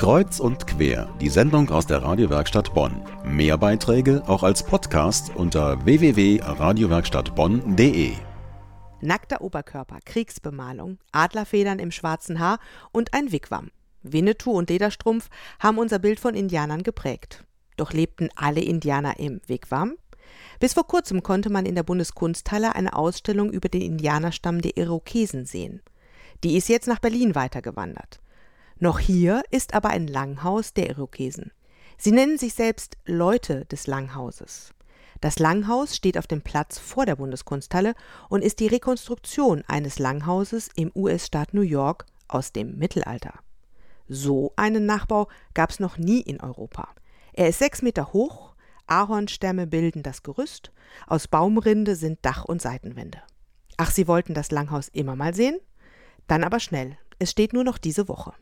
Kreuz und quer, die Sendung aus der Radiowerkstatt Bonn. Mehr Beiträge auch als Podcast unter www.radiowerkstattbonn.de. Nackter Oberkörper, Kriegsbemalung, Adlerfedern im schwarzen Haar und ein Wigwam. Winnetou und Lederstrumpf haben unser Bild von Indianern geprägt. Doch lebten alle Indianer im Wigwam? Bis vor kurzem konnte man in der Bundeskunsthalle eine Ausstellung über den Indianerstamm der Irokesen sehen. Die ist jetzt nach Berlin weitergewandert. Noch hier ist aber ein Langhaus der Irokesen. Sie nennen sich selbst Leute des Langhauses. Das Langhaus steht auf dem Platz vor der Bundeskunsthalle und ist die Rekonstruktion eines Langhauses im US-Staat New York aus dem Mittelalter. So einen Nachbau gab es noch nie in Europa. Er ist sechs Meter hoch, Ahornstämme bilden das Gerüst, aus Baumrinde sind Dach und Seitenwände. Ach, Sie wollten das Langhaus immer mal sehen? Dann aber schnell, es steht nur noch diese Woche.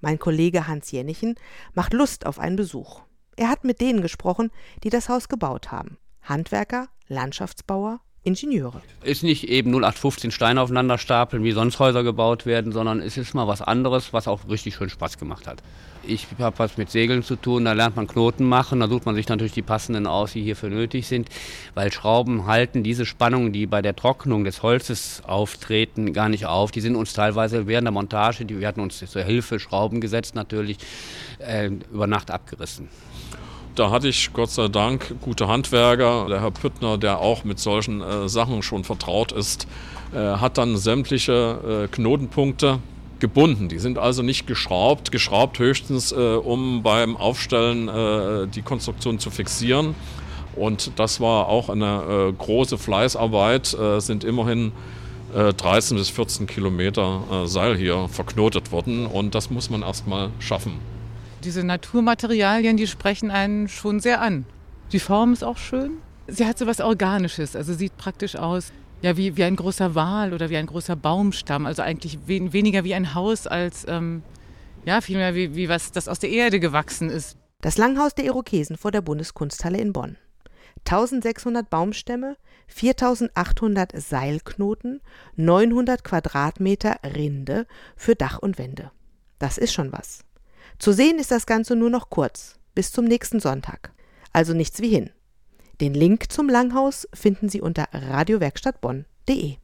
Mein Kollege Hans Jennichen macht Lust auf einen Besuch. Er hat mit denen gesprochen, die das Haus gebaut haben. Handwerker, Landschaftsbauer, Ingenieure. Ist nicht eben 0815 Steine aufeinander stapeln, wie sonst Häuser gebaut werden, sondern es ist mal was anderes, was auch richtig schön Spaß gemacht hat. Ich habe was mit Segeln zu tun, da lernt man Knoten machen, da sucht man sich natürlich die passenden aus, die hierfür nötig sind, weil Schrauben halten diese Spannungen, die bei der Trocknung des Holzes auftreten, gar nicht auf. Die sind uns teilweise während der Montage, die, wir hatten uns zur Hilfe Schrauben gesetzt natürlich, äh, über Nacht abgerissen. Da hatte ich Gott sei Dank gute Handwerker. Der Herr Püttner, der auch mit solchen äh, Sachen schon vertraut ist, äh, hat dann sämtliche äh, Knotenpunkte gebunden. Die sind also nicht geschraubt, geschraubt höchstens, äh, um beim Aufstellen äh, die Konstruktion zu fixieren. Und das war auch eine äh, große Fleißarbeit, sind immerhin 13 bis 14 Kilometer Seil hier verknotet worden und das muss man erstmal schaffen diese Naturmaterialien, die sprechen einen schon sehr an. Die Form ist auch schön. Sie hat so was Organisches, also sieht praktisch aus ja, wie, wie ein großer Wal oder wie ein großer Baumstamm. Also eigentlich wen, weniger wie ein Haus als ähm, ja, vielmehr wie, wie was, das aus der Erde gewachsen ist. Das Langhaus der Irokesen vor der Bundeskunsthalle in Bonn. 1600 Baumstämme, 4800 Seilknoten, 900 Quadratmeter Rinde für Dach und Wände. Das ist schon was. Zu sehen ist das Ganze nur noch kurz, bis zum nächsten Sonntag. Also nichts wie hin. Den Link zum Langhaus finden Sie unter radiowerkstattbonn.de.